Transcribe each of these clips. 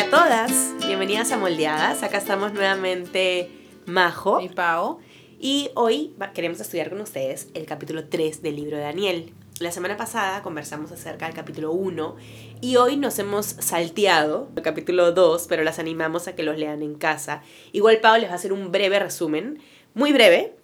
Hola a todas, bienvenidas a Moldeadas. Acá estamos nuevamente Majo y Pau. Y hoy queremos estudiar con ustedes el capítulo 3 del libro de Daniel. La semana pasada conversamos acerca del capítulo 1 y hoy nos hemos salteado el capítulo 2, pero las animamos a que los lean en casa. Igual Pau les va a hacer un breve resumen, muy breve,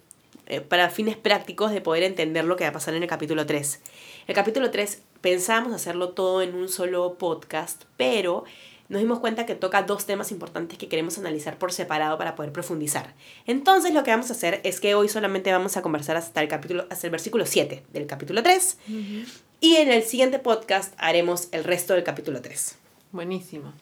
eh, para fines prácticos de poder entender lo que va a pasar en el capítulo 3. El capítulo 3 pensamos hacerlo todo en un solo podcast, pero nos dimos cuenta que toca dos temas importantes que queremos analizar por separado para poder profundizar. Entonces lo que vamos a hacer es que hoy solamente vamos a conversar hasta el capítulo hasta el versículo 7 del capítulo 3 y en el siguiente podcast haremos el resto del capítulo 3. Buenísimo.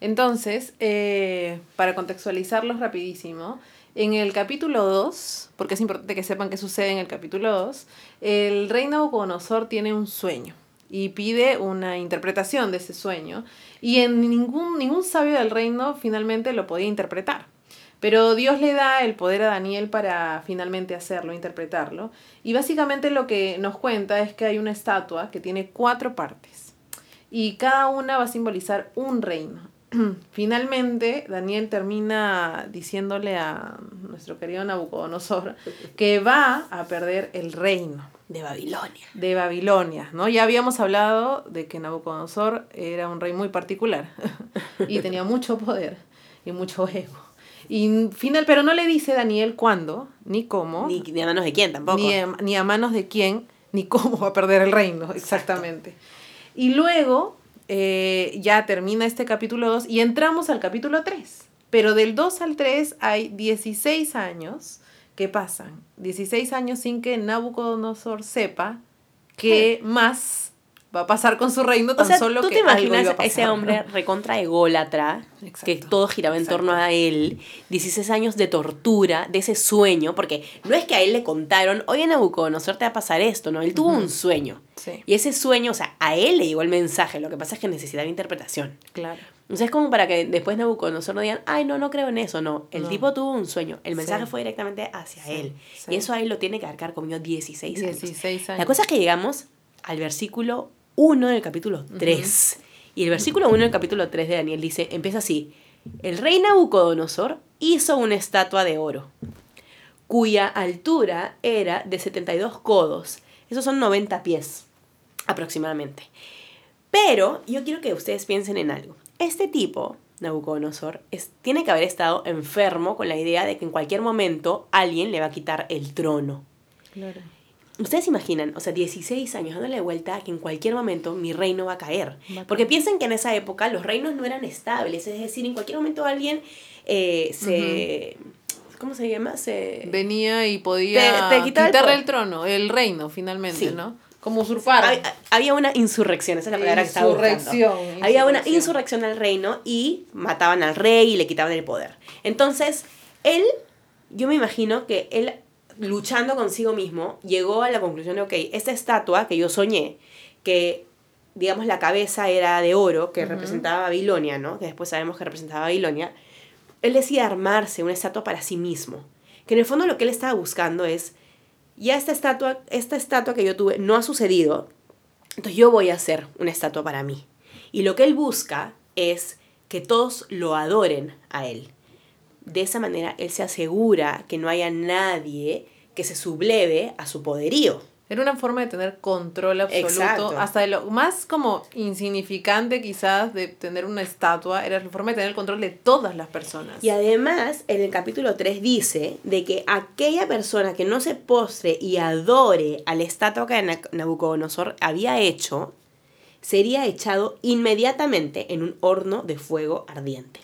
Entonces, eh, para contextualizarlos rapidísimo, en el capítulo 2, porque es importante que sepan qué sucede en el capítulo 2, el rey Nabucodonosor tiene un sueño y pide una interpretación de ese sueño y en ningún, ningún sabio del reino finalmente lo podía interpretar. Pero Dios le da el poder a Daniel para finalmente hacerlo, interpretarlo. Y básicamente lo que nos cuenta es que hay una estatua que tiene cuatro partes. Y cada una va a simbolizar un reino. Finalmente, Daniel termina diciéndole a nuestro querido Nabucodonosor que va a perder el reino. De Babilonia. De Babilonia, ¿no? Ya habíamos hablado de que Nabucodonosor era un rey muy particular y tenía mucho poder y mucho ego. Y final, pero no le dice Daniel cuándo, ni cómo. Ni, a manos de quién tampoco. Ni, a manos de quién, ni cómo va a perder el reino, exactamente. Y luego eh, ya termina este capítulo 2 y entramos al capítulo 3. Pero del 2 al 3 hay 16 años que pasan. 16 años sin que Nabucodonosor sepa qué más va a pasar con su reino tan solo ¿tú que te imaginas ese hombre recontra ególatra que todo giraba en torno a él 16 años de tortura de ese sueño porque no es que a él le contaron oye Nabucodonosor te va a pasar esto no él tuvo un sueño. Y ese sueño o sea a él le llegó el mensaje lo que pasa es que necesitaba interpretación. Claro. Entonces es como para que después Nabucodonosor no digan, ay, no, no creo en eso, no. El tipo tuvo un sueño, el mensaje fue directamente hacia él. Y eso ahí lo tiene que arcar conmigo 16 años. 16 años. La cosa es que llegamos al versículo 1 del capítulo 3. Y el versículo 1 del capítulo 3 de Daniel dice, empieza así, el rey Nabucodonosor hizo una estatua de oro, cuya altura era de 72 codos. Esos son 90 pies aproximadamente. Pero yo quiero que ustedes piensen en algo. Este tipo, Nabucodonosor, es, tiene que haber estado enfermo con la idea de que en cualquier momento alguien le va a quitar el trono. Claro. Ustedes imaginan, o sea, 16 años dándole vuelta a que en cualquier momento mi reino va a caer. Porque piensen que en esa época los reinos no eran estables, es decir, en cualquier momento alguien eh, se... ¿Cómo se llama? Se... Venía y podía te, quitarle el, trono, el reino finalmente, ¿no? Como usurpar. Había, una insurrección, esa es la palabra que estaba buscando. Había una insurrección al reino y mataban al rey y le quitaban el poder. Entonces, él, yo me imagino que él luchando consigo mismo, llegó a la conclusión de, ok, esta estatua que yo soñé, que digamos la cabeza era de oro, que representaba Babilonia, ¿no? Que después sabemos que representaba Babilonia, él decía armarse una estatua para sí mismo. Que en el fondo lo que él estaba buscando es, ya esta estatua, esta estatua que yo tuve no ha sucedido, entonces yo voy a hacer una estatua para mí. Y lo que él busca es que todos lo adoren a él. De esa manera él se asegura que no haya nadie que se subleve a su poderío. Era una forma de tener control absoluto, hasta de lo más como insignificante quizás de tener una estatua, era la forma de tener el control de todas las personas. Y además, en el capítulo 3 dice de que aquella persona que no se postre y adore a la estatua que Nabucodonosor había hecho, sería echado inmediatamente en un horno de fuego ardiente.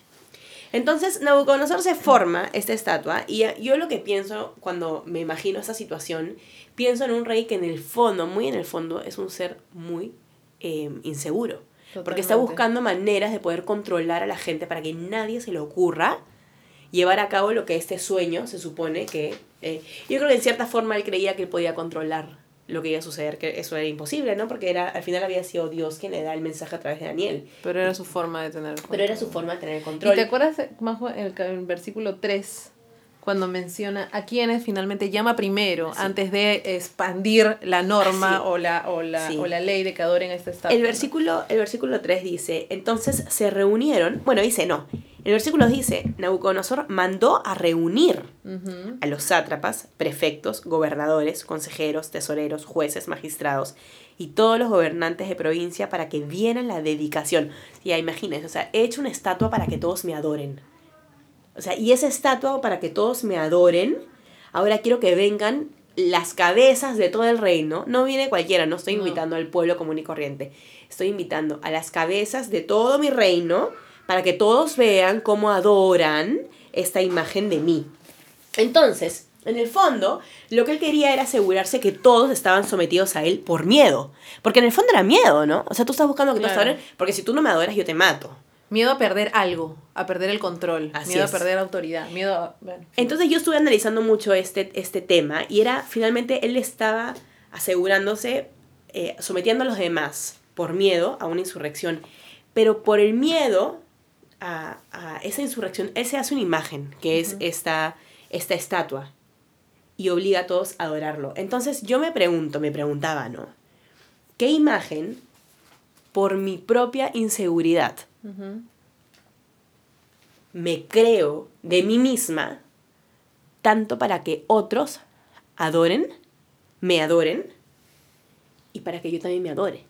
Entonces, Nabucodonosor se forma esta estatua y yo lo que pienso cuando me imagino esta situación, pienso en un rey que en el fondo, muy en el fondo, es un ser muy em, inseguro. Porque está buscando maneras de poder controlar a la gente para que nadie se le ocurra llevar a cabo lo que este sueño se supone que... Eh, yo creo que en cierta forma él creía que él podía controlar lo que iba a suceder, que eso era imposible, ¿no? Porque era, al final había sido Dios quien le da el mensaje a través de Daniel. Pero era su forma de tener control. Pero era su forma de tener control. ¿Y te acuerdas, más en el, versículo 3, cuando menciona a quienes finalmente llama primero antes de expandir la norma o, la, o, la, o la ley de que adoren a este estado. El versículo, el versículo 3 dice, entonces se reunieron, bueno, dice no, el versículo dice, Nabucodonosor mandó a reunir a los sátrapas, prefectos, gobernadores, consejeros, tesoreros, jueces, magistrados y todos los gobernantes de provincia para que vieran la dedicación. Ya imagínense, o sea, he hecho una estatua para que todos me adoren. O sea, y esa estatua para que todos me adoren, ahora quiero que vengan las cabezas de todo el reino. No viene cualquiera, no estoy invitando al pueblo común y corriente. Estoy invitando a las cabezas de todo mi reino para que todos vean cómo adoran esta imagen de mí. Entonces, en el fondo, lo que él quería era asegurarse que todos estaban sometidos a él por miedo. Porque en el fondo era miedo, ¿no? O sea, tú estás buscando que todos adoren, porque si tú no me adoras, yo te mato. Miedo a perder algo, a perder el control, miedo a perder autoridad, miedo a... Entonces yo estuve analizando mucho este, este tema y era, finalmente, él estaba asegurándose, eh, sometiendo a los demás por miedo a una insurrección. Pero por el miedo a, esa insurrección, él se hace una imagen, que es esta, esta estatua, y obliga a todos a adorarlo. Entonces yo me pregunto, me preguntaba, ¿no? ¿Qué imagen, por mi propia inseguridad, me creo de mí misma tanto para que otros adoren, me adoren y para que yo también me adore.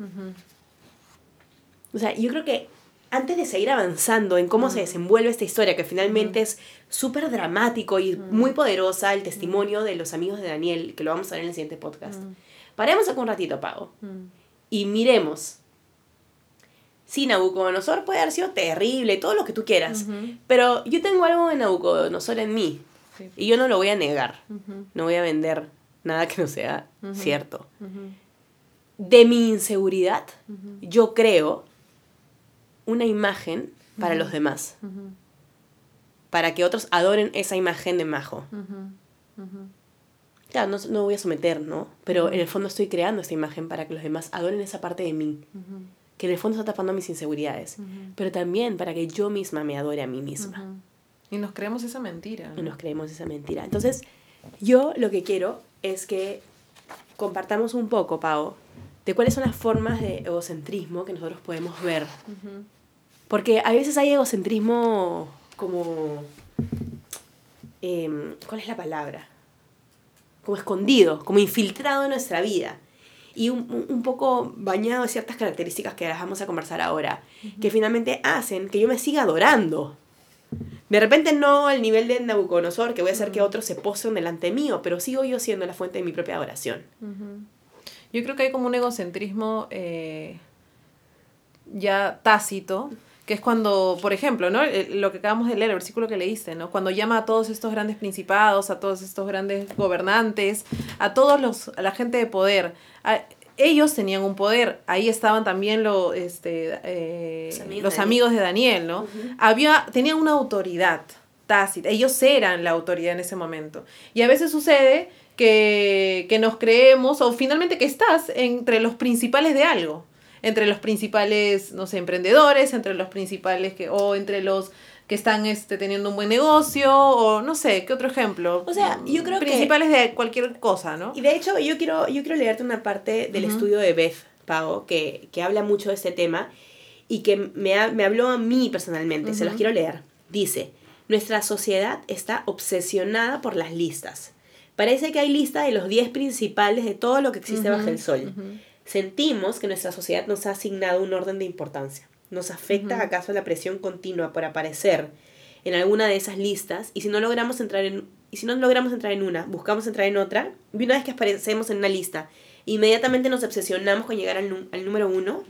O sea, yo creo que antes de seguir avanzando en cómo se desenvuelve esta historia, que finalmente es súper dramático y muy poderosa, el testimonio de los amigos de Daniel, que lo vamos a ver en el siguiente podcast, paremos acá un ratito, Pago, y miremos. Sí, Nabucodonosor puede haber sido terrible, todo lo que tú quieras. Pero yo tengo algo de Nabucodonosor en mí. Y yo no lo voy a negar. No voy a vender nada que no sea cierto. De mi inseguridad, yo creo una imagen para los demás. Para que otros adoren esa imagen de Majo. Claro, no, no voy a someter, ¿no? Pero en el fondo estoy creando esta imagen para que los demás adoren esa parte de mí que en el fondo está tapando mis inseguridades, pero también para que yo misma me adore a mí misma. Y nos creemos esa mentira. Y nos creemos esa mentira. Entonces, yo lo que quiero es que compartamos un poco, Pau, de cuáles son las formas de egocentrismo que nosotros podemos ver. Porque a veces hay egocentrismo como... Em, ¿Cuál es la palabra? Como escondido, como infiltrado en nuestra vida y un, un, poco bañado de ciertas características que las vamos a conversar ahora, que finalmente hacen que yo me siga adorando. De repente no al nivel de Nabucodonosor, que voy a hacer que otros se posen delante mío, pero sigo yo siendo la fuente de mi propia adoración. Yo creo que hay como un egocentrismo eh, ya tácito, que es cuando, por ejemplo, ¿no? Eh, lo que acabamos de leer, el versículo que leíste, ¿no? Cuando llama a todos estos grandes principados, a todos estos grandes gobernantes, a todos los, a la gente de poder, ellos tenían un poder, ahí estaban también lo, este, eh, los, amigos, de Daniel, ¿no? Había, tenían una autoridad tácita, ellos eran la autoridad en ese momento. Y a veces sucede que, que nos creemos, o finalmente que estás entre los principales de algo entre los principales, no sé, emprendedores, entre los principales que, o entre los que están este, teniendo un buen negocio, o no sé, ¿qué otro ejemplo? O sea, yo creo principales de cualquier cosa, ¿no? Y de hecho, yo quiero, yo quiero leerte una parte del estudio de Beth Pago, que, que, habla mucho de este tema y que me, me habló a mí personalmente, se los quiero leer. Dice, nuestra sociedad está obsesionada por las listas. Parece que hay lista de los 10 principales de todo lo que existe bajo el sol. Sentimos que nuestra sociedad nos ha asignado un orden de importancia. ¿Nos afecta acaso la presión continua por aparecer en alguna de esas listas? Y si no logramos entrar en, y si no logramos entrar en una, buscamos entrar en otra, y una vez que aparecemos en una lista, inmediatamente nos obsesionamos con llegar al, al número uno.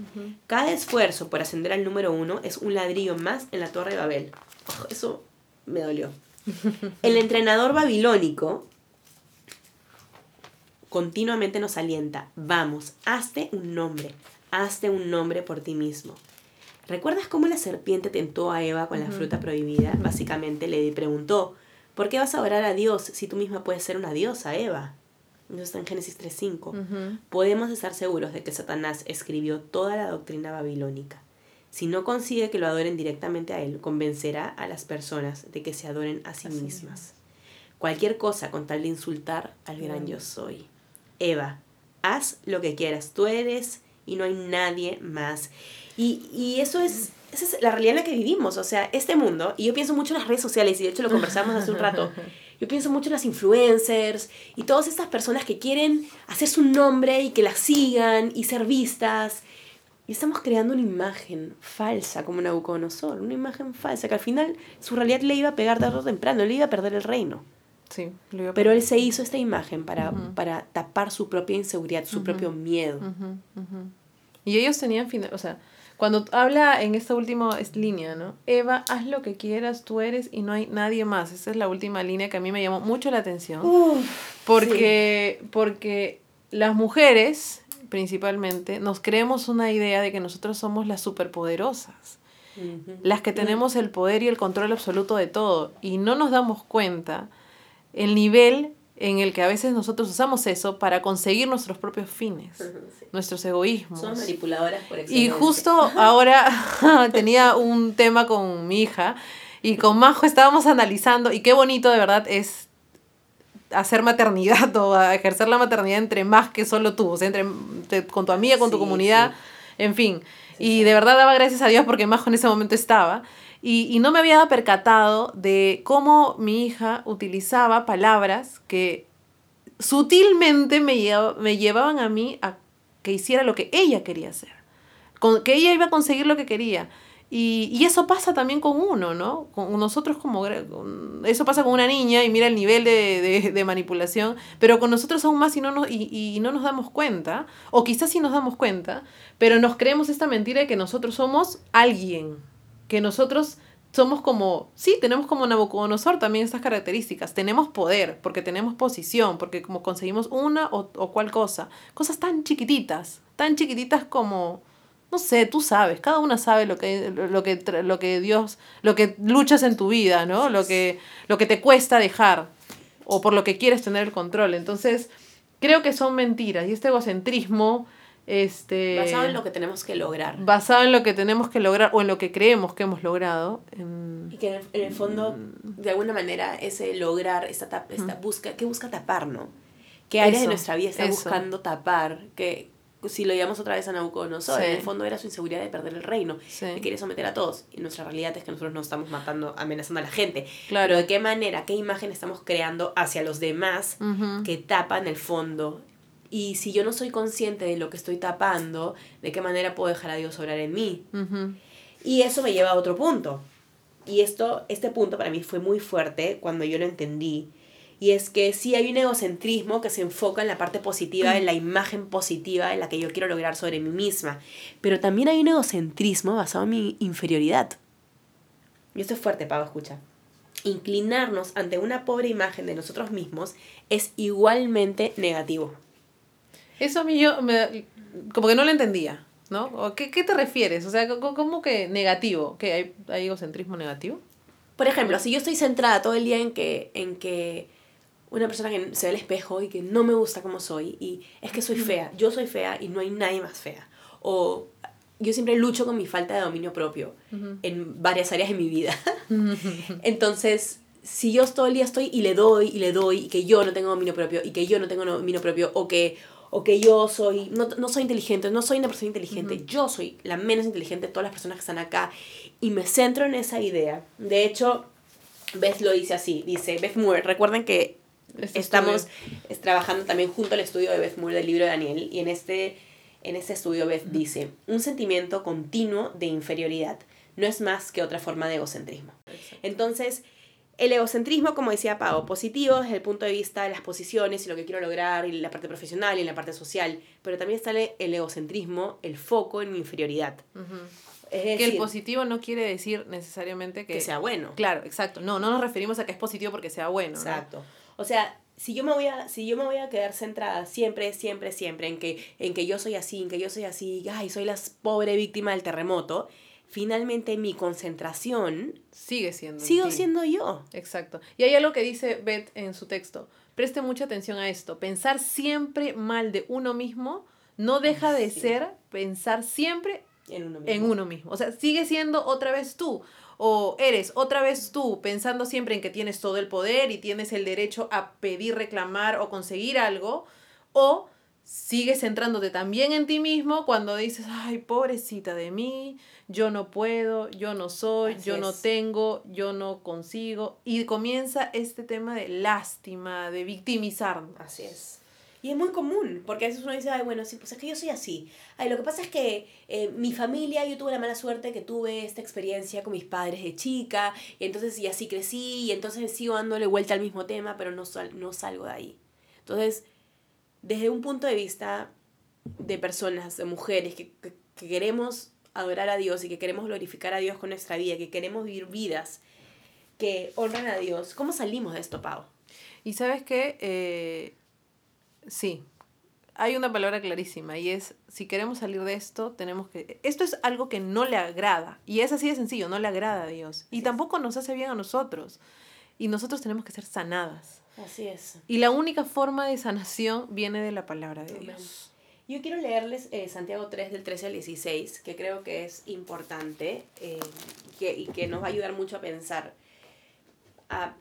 Cada esfuerzo por ascender al número uno es un ladrillo más en la torre de Babel. eso me dolió. El entrenador babilónico continuamente nos alienta, vamos, hazte un nombre, hazte un nombre por ti mismo. ¿Recuerdas cómo la serpiente tentó a Eva con la fruta prohibida? Básicamente le preguntó, ¿por qué vas a orar a Dios si tú misma puedes ser una diosa, Eva? Eso está en Génesis 3.5. Podemos estar seguros de que Satanás escribió toda la doctrina babilónica. Si no consigue que lo adoren directamente a él, convencerá a las personas de que se adoren a sí mismas. cualquier cosa con tal de insultar al gran yo soy. Eva, haz lo que quieras, tú eres y no hay nadie más. Y, y eso es, esa es la realidad en la que vivimos, o sea, este mundo, y yo pienso mucho en las redes sociales, y de hecho lo conversamos hace un rato, yo pienso mucho en las influencers y todas estas personas que quieren hacer su nombre y que las sigan y ser vistas. Y estamos creando una imagen falsa como Nabucodonosor, una imagen falsa que al final su realidad le iba a pegar tarde o temprano, le iba a perder el reino. Sí, Pero él se hizo esta imagen para, para tapar su propia inseguridad, su propio miedo. Y ellos tenían, o sea, cuando habla en esta última línea, ¿no? Eva, haz lo que quieras, tú eres y no hay nadie más. Esa es la última línea que a mí me llamó mucho la atención. porque, porque las mujeres, principalmente, nos creemos una idea de que nosotros somos las superpoderosas. Las que tenemos el poder y el control absoluto de todo. Y no nos damos cuenta el nivel en el que a veces nosotros usamos eso para conseguir nuestros propios fines, nuestros egoísmos. Son manipuladoras por excelencia. Y justo ahora tenía un tema con mi hija y con Majo estábamos analizando y qué bonito de verdad es hacer maternidad o ejercer la maternidad entre más que solo tú, o sea, entre, con tu amiga, con tu comunidad, en fin. y de verdad daba gracias a Dios porque Majo en ese momento estaba. Y, y no me había percatado de cómo mi hija utilizaba palabras que sutilmente me, me llevaban a mí a que hiciera lo que ella quería hacer, con, que ella iba a conseguir lo que quería. Y, y, eso pasa también con uno, ¿no? Con nosotros como... Eso pasa con una niña y mira el nivel de, de, de manipulación, pero con nosotros aún más y no, nos, y, y, no nos damos cuenta, o quizás sí nos damos cuenta, pero nos creemos esta mentira de que nosotros somos alguien, que nosotros somos como, sí, tenemos como Nabucodonosor también estas características. Tenemos poder, porque tenemos posición, porque como conseguimos una o, o cual cosa. Cosas tan chiquititas, tan chiquititas como, no sé, tú sabes, cada una sabe lo que, lo que, lo que Dios, lo que luchas en tu vida, ¿no? Lo que, lo que te cuesta dejar o por lo que quieres tener el control. Entonces, creo que son mentiras y este egocentrismo este, basado en lo que tenemos que lograr. Basado en lo que tenemos que lograr o en lo que creemos que hemos logrado. Y que en el, fondo, mm. de alguna manera, ese lograr, esta, tap, esta busca, ¿qué busca tapar, no? ¿Qué áreas de nuestra vida está buscando tapar? Que si lo llamamos otra vez a Nabucodonosor, en el fondo era su inseguridad de perder el reino, que quería someter a todos. Y nuestra realidad es que nosotros no estamos matando, amenazando a la gente. Claro. Pero de qué manera, qué imagen estamos creando hacia los demás que tapan el fondo y si yo no soy consciente de lo que estoy tapando, ¿de qué manera puedo dejar a Dios obrar en mí? Y eso me lleva a otro punto. Y esto, este punto para mí fue muy fuerte cuando yo lo entendí. Y es que sí hay un egocentrismo que se enfoca en la parte positiva, en la imagen positiva en la que yo quiero lograr sobre mí misma. Pero también hay un egocentrismo basado en mi inferioridad. Y esto es fuerte, Pablo, escucha. Inclinarnos ante una pobre imagen de nosotros mismos es igualmente negativo. Eso a mí yo, me, como que no lo entendía, ¿no? ¿Qué, ¿Qué te refieres? O sea, ¿cómo que negativo? ¿Que hay, hay egocentrismo negativo? Por ejemplo, si yo estoy centrada todo el día en que, en que una persona que se ve al espejo y que no me gusta como soy y es que soy fea, yo soy fea y no hay nadie más fea. O yo siempre lucho con mi falta de dominio propio en varias áreas de mi vida. Entonces, si yo todo el día estoy y le doy y le doy y que yo no tengo dominio propio y que yo no tengo dominio propio o que o que yo soy, no, no soy inteligente, no soy una persona inteligente, yo soy la menos inteligente de todas las personas que están acá y me centro en esa idea. De hecho, Beth lo dice así, dice Beth Moore, recuerden que este estamos trabajando también junto al estudio de Beth Moore del libro de Daniel y en este, en este estudio Beth dice, un sentimiento continuo de inferioridad no es más que otra forma de egocentrismo. Entonces, el egocentrismo, como decía Pau, positivo desde el punto de vista de las posiciones y lo que quiero lograr y la parte profesional y la parte social, pero también está el egocentrismo, el foco en mi inferioridad. que el positivo no quiere decir necesariamente que, sea bueno. Claro, exacto. No, no nos referimos a que es positivo porque sea bueno. Exacto. O sea, si yo me voy a si yo me voy a quedar centrada siempre siempre siempre en que en que yo soy así, en que yo soy así, ay, soy la pobre víctima del terremoto, finalmente mi concentración sigue siendo. Sigo siendo yo. Exacto. Y hay algo que dice Beth en su texto. Preste mucha atención a esto. Pensar siempre mal de uno mismo no deja de ser pensar siempre en uno, mismo. en uno mismo. O sea, sigue siendo otra vez tú. O eres otra vez tú pensando siempre en que tienes todo el poder y tienes el derecho a pedir, reclamar o conseguir algo. O sigues centrándote también en ti mismo cuando dices, ay, pobrecita de mí, yo no puedo, yo no soy, yo no tengo, yo no consigo. Y comienza este tema de lástima, de victimizarnos. Así es. Y es muy común, porque a veces uno dice, ay, bueno, sí, pues es que yo soy así. Ay, lo que pasa es que eh, mi familia, yo tuve la mala suerte que tuve esta experiencia con mis padres de chica, y entonces y así crecí, y entonces sigo dándole vuelta al mismo tema, pero no, no salgo de ahí. Entonces, desde un punto de vista de personas, de mujeres que, queremos adorar a Dios y que queremos glorificar a Dios con nuestra vida, que queremos vivir vidas que honran a Dios, ¿cómo salimos de esto, Pau? Y sabes qué, eh, sí, hay una palabra clarísima y es, si queremos salir de esto, tenemos que... Esto es algo que no le agrada y es así de sencillo, no le agrada a Dios y tampoco nos hace bien a nosotros y nosotros tenemos que ser sanadas. Así es. Y la única forma de sanación viene de la palabra de Dios. Yo quiero leerles eh, Santiago 3 del 13 al 16, que creo que es importante eh, que, y que nos va a ayudar mucho a pensar. A,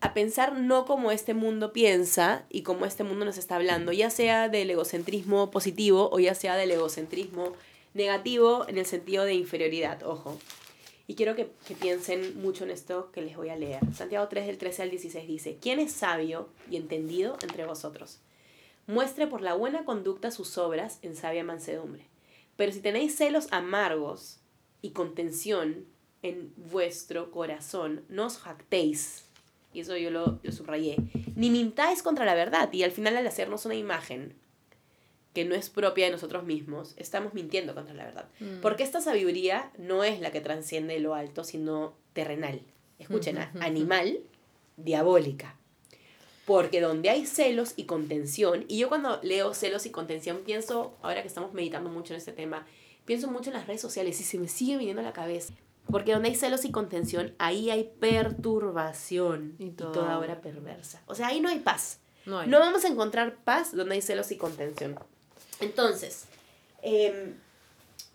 a pensar no como este mundo piensa y como este mundo nos está hablando, ya sea del egocentrismo positivo o ya sea del egocentrismo negativo en el sentido de inferioridad, ojo. Y quiero que, piensen mucho en esto que les voy a leer. Santiago 3 del 13 al 16 dice, ¿quién es sabio y entendido entre vosotros? Muestre por la buena conducta sus obras en sabia mansedumbre. Pero si tenéis celos amargos y contención en vuestro corazón, no os jactéis. Y eso yo lo, lo subrayé. Ni mintáis contra la verdad. Y al final al hacernos una imagen que no es propia de nosotros mismos, estamos mintiendo contra la verdad. Mm. Porque esta sabiduría no es la que trasciende lo alto, sino terrenal. Escuchen, animal, diabólica. Porque donde hay celos y contención, y yo cuando leo celos y contención pienso, ahora que estamos meditando mucho en este tema, pienso mucho en las redes sociales y se me sigue viniendo a la cabeza. Porque donde hay celos y contención, ahí hay perturbación y, toda obra perversa. O sea, ahí no hay paz. No, no vamos a encontrar paz donde hay celos y contención. Entonces, em,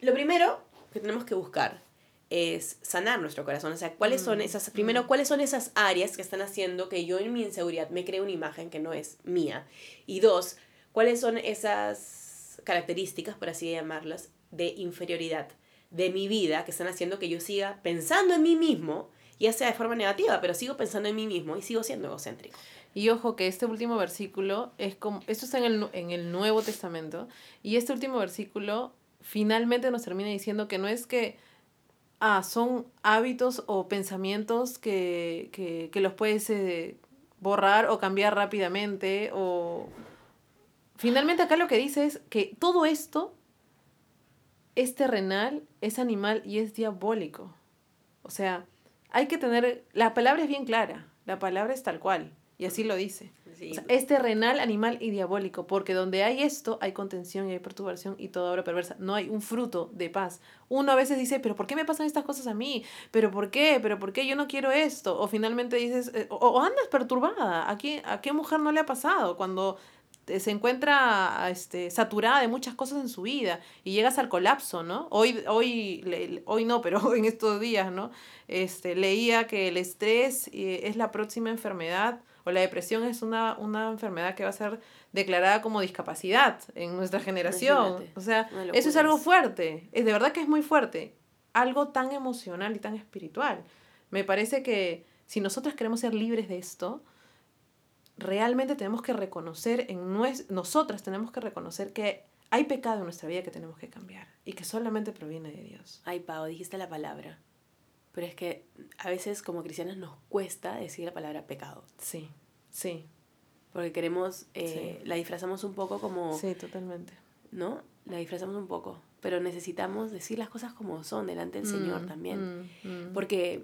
lo primero que tenemos que buscar es sanar nuestro corazón. O sea, ¿cuáles son mm, esas, primero, mm. cuáles son esas áreas que están haciendo que yo en mi inseguridad me cree una imagen que no es mía? Y dos, ¿cuáles son esas características, por así llamarlas, de inferioridad de mi vida que están haciendo que yo siga pensando en mí mismo, ya sea de forma negativa, pero sigo pensando en mí mismo y sigo siendo egocéntrico? Y ojo que este último versículo es como, esto está en el, en el Nuevo Testamento, y este último versículo finalmente nos termina diciendo que no es que, ah, son hábitos o pensamientos que, que, que los puedes eh, borrar o cambiar rápidamente, o... Finalmente acá lo que dice es que todo esto es terrenal, es animal y es diabólico. O sea, hay que tener, la palabra es bien clara, la palabra es tal cual. Y así lo dice. es terrenal, animal y diabólico, porque donde hay esto, hay contención y hay perturbación y toda obra perversa. No hay un fruto de paz. Uno a veces dice, pero ¿por qué me pasan estas cosas a mí? ¿Pero por qué? ¿Pero por qué yo no quiero esto? O finalmente dices, eh, o, andas perturbada. ¿A qué, ¿A qué mujer no le ha pasado cuando se encuentra este, saturada de muchas cosas en su vida y llegas al colapso, ¿no? Hoy, hoy, hoy no, pero en estos días, ¿no? Este, leía que el estrés eh, es la próxima enfermedad o la depresión es una, una enfermedad que va a ser declarada como discapacidad en nuestra generación. O sea, eso es algo fuerte, es de verdad que es muy fuerte, algo tan emocional y tan espiritual. Me parece que si nosotras queremos ser libres de esto, realmente tenemos que reconocer en nosotras tenemos que reconocer que hay pecado en nuestra vida que tenemos que cambiar y que solamente proviene de Dios. Ay, Pau, dijiste la palabra. Pero es que a veces como cristianas nos cuesta decir la palabra pecado. Sí, sí. Porque queremos, eh, la disfrazamos un poco como... Sí, totalmente. ¿No? La disfrazamos un poco. Pero necesitamos decir las cosas como son delante del Señor mm, también. Mm, mm. Porque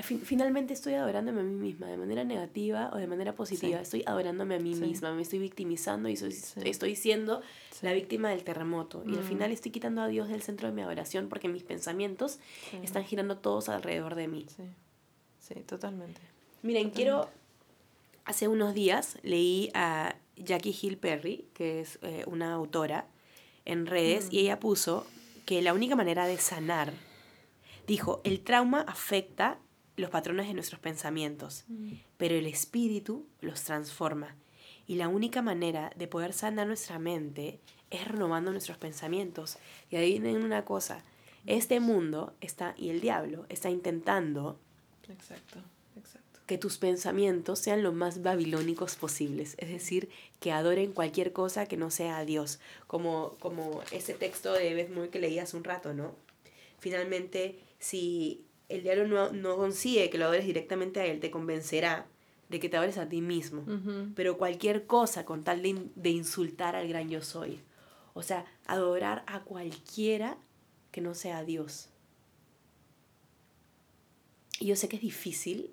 finalmente estoy adorándome a mí misma, de manera negativa o de manera positiva. Estoy adorándome a mí misma, me estoy victimizando y soy, estoy siendo la víctima del terremoto. Y al mm. final estoy quitando a Dios del centro de mi adoración porque mis pensamientos están girando todos alrededor de mí. Sí, totalmente. Miren, quiero... Hace unos días leí a Jackie Hill Perry, que es eh, una autora, en redes, y mm. ella puso que la única manera de sanar Dijo, el trauma afecta los patrones de nuestros pensamientos, mm. pero el espíritu los transforma. Y la única manera de poder sanar nuestra mente es renovando nuestros pensamientos. Y ahí viene una cosa, este mundo está, y el diablo está intentando exacto, exacto. que tus pensamientos sean lo más babilónicos posibles, es decir, que adoren cualquier cosa que no sea a Dios, como, como ese texto de Beth Moore que leí hace un rato, ¿no? Finalmente, si el diablo no, no consigue que lo adores directamente a él, te convencerá de que te adores a ti mismo. Pero cualquier cosa con tal de, de, insultar al gran yo soy. O sea, adorar a cualquiera que no sea Dios. Y yo sé que es difícil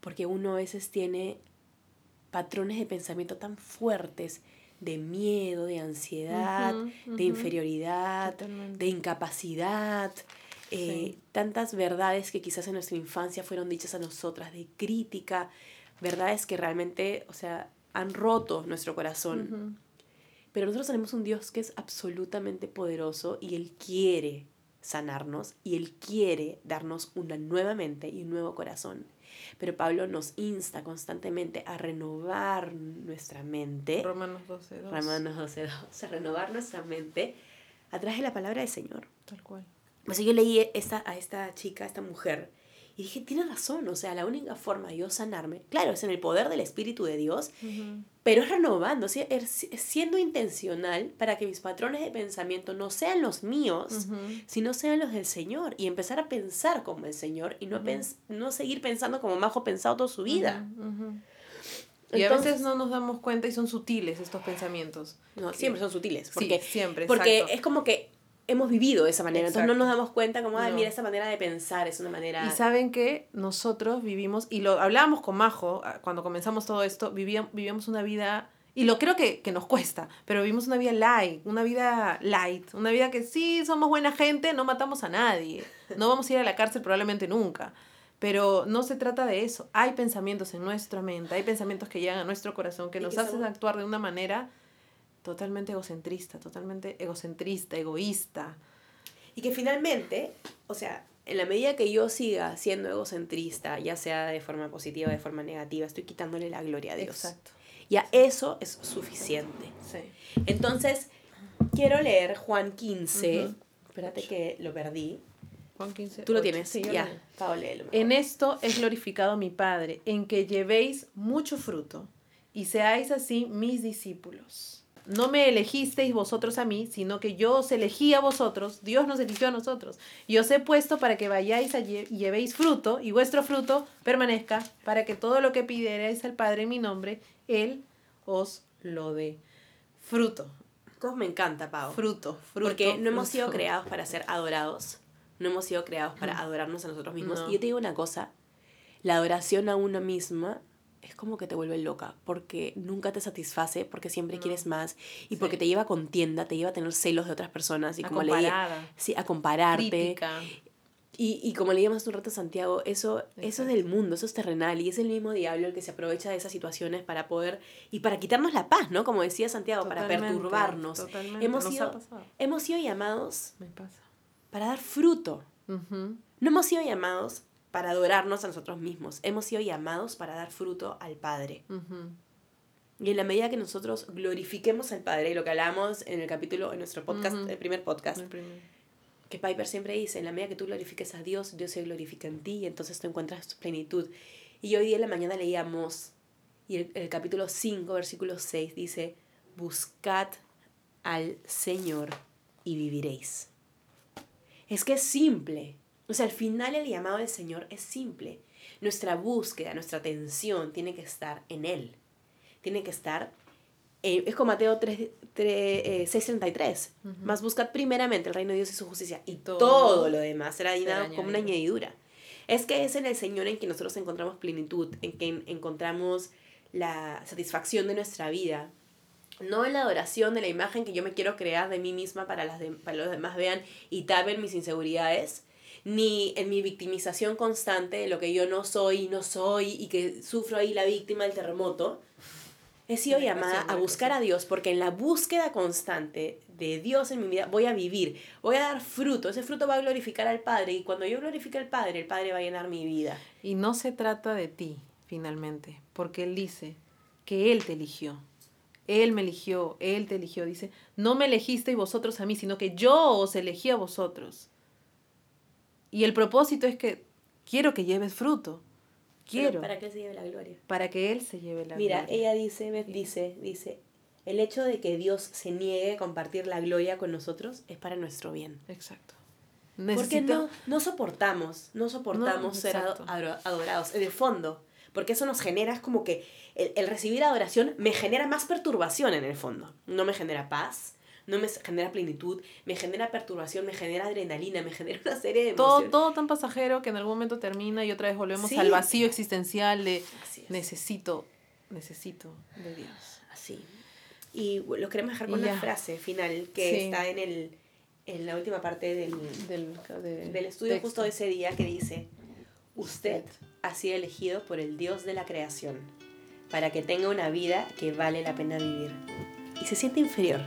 porque uno a veces tiene patrones de pensamiento tan fuertes de miedo, de ansiedad, de inferioridad, de incapacidad, eh, tantas verdades que quizás en nuestra infancia fueron dichas a nosotras, de crítica, verdades que realmente, o sea, han roto nuestro corazón. Pero nosotros tenemos un Dios que es absolutamente poderoso y Él quiere sanarnos y Él quiere darnos una nueva mente y un nuevo corazón. Pero Pablo nos insta constantemente a renovar nuestra mente. Romanos 12, Romanos 12, A renovar nuestra mente a través de la palabra del Señor. Tal cual. Pues yo leí esta, a esta chica, a esta mujer, y dije, tiene razón, o sea, la única forma de yo sanarme, claro, es en el poder del Espíritu de Dios, pero es renovando, es siendo intencional para que mis patrones de pensamiento no sean los míos, sino sean los del Señor, y empezar a pensar como el Señor y no, no seguir pensando como Majo pensado toda su vida. Y a veces no nos damos cuenta y son sutiles estos pensamientos. No, siempre son sutiles. Porque, siempre. Porque es como que hemos vivido de esa manera. Entonces no nos damos cuenta como, ay, mira, esa manera de pensar es una manera... Y saben que nosotros vivimos, y lo hablábamos con Majo ah, cuando comenzamos todo esto, vivíamos, vivíamos una vida... Y lo creo que, que nos cuesta, pero vivimos una vida light, una vida light, una vida que sí, somos buena gente, no matamos a nadie, no vamos a ir a la cárcel probablemente nunca, pero no se trata de eso. Hay pensamientos en nuestra mente, hay pensamientos que llegan a nuestro corazón que nos hacen actuar de una manera totalmente egocentrista, totalmente egocentrista, egoísta. Y que finalmente, o sea, en la medida que yo siga siendo egocentrista, ya sea de forma positiva o de forma negativa, estoy quitándole la gloria a Dios. Exacto. Ya eso es suficiente. Sí. Entonces, quiero leer Juan 15. Espérate que lo perdí. Juan 15. Tú lo tienes. Sí, ya. En esto es glorificado mi Padre, en que llevéis mucho fruto y seáis así mis discípulos no me elegisteis vosotros a mí, sino que yo os elegí a vosotros, Dios nos eligió a nosotros, y os he puesto para que vayáis y llevéis fruto, y vuestro fruto permanezca, para que todo lo que pidierais al Padre en mi nombre, Él os lo dé. Fruto. Cómo me encanta, Pau. Fruto, fruto. Porque no hemos sido creados para ser adorados, no hemos sido creados para adorarnos a nosotros mismos. Y yo te digo una cosa, la adoración a uno misma es como que te vuelve loca, porque nunca te satisface, porque siempre quieres más, y porque te lleva a contienda, te lleva a tener celos de otras personas, y a como comparar. sí, a compararte. Y, y como leíamos hace un rato Santiago, eso, eso es del mundo, eso es terrenal, y es el mismo diablo el que se aprovecha de esas situaciones para poder, y para quitarnos la paz, ¿no? Como decía Santiago, para perturbarnos. Hemos, sido, hemos sido llamados para dar fruto. No hemos sido llamados para adorarnos a nosotros mismos. Hemos sido llamados para dar fruto al Padre. Y en la medida que nosotros glorifiquemos al Padre, y lo que hablamos en el capítulo, en nuestro podcast, el primer podcast, que Piper siempre dice, en la medida que tú glorifiques a Dios, Dios se glorifica en ti y entonces tú encuentras tu plenitud. Y hoy día en la mañana leíamos, y el, el capítulo 5, versículo 6 dice, buscad al Señor y viviréis. Es que es simple. O sea, al final el llamado del Señor es simple. Nuestra búsqueda, nuestra atención tiene que estar en Él. Tiene que estar, es como Mateo 3, 3 633. Más buscad primeramente el reino de Dios y su justicia. Y todo, lo demás será añadido como una añadidura. Es que es en el Señor en que nosotros encontramos plenitud, en que encontramos la satisfacción de nuestra vida. No en la adoración de la imagen que yo me quiero crear de mí misma para, las para los demás vean y tapen mis inseguridades, ni en mi victimización constante de lo que yo no soy y no soy y que sufro ahí la víctima del terremoto. He sido llamada a buscar a Dios porque en la búsqueda constante de Dios en mi vida voy a vivir, voy a dar fruto, ese fruto va a glorificar al Padre y cuando yo glorifique al Padre, el Padre va a llenar mi vida. Y no se trata de ti, finalmente, porque Él dice que Él te eligió. Él me eligió, Él te eligió. Dice, no me elegisteis vosotros a mí, sino que yo os elegí a vosotros. Y el propósito es que quiero que lleves fruto. Quiero. para que Él se lleve la gloria. Para que Él se lleve la gloria. Mira, ella dice, dice, dice, el hecho de que Dios se niegue a compartir la gloria con nosotros es para nuestro bien. Exacto. Porque no, no soportamos, no soportamos ser adorados. En el fondo, porque eso nos genera, es como que el, el, recibir adoración me genera más perturbación en el fondo. No me genera paz, no me genera plenitud, me genera perturbación, me genera adrenalina, me genera una serie de emociones. Todo, todo tan pasajero que en algún momento termina y otra vez volvemos al vacío existencial de necesito, necesito de Dios. Así. Y lo queremos dejar con una frase final que está en el en la última parte del, del, del estudio justo de ese día que dice, usted ha sido elegido por el Dios de la creación para que tenga una vida que vale la pena vivir. Y se siente inferior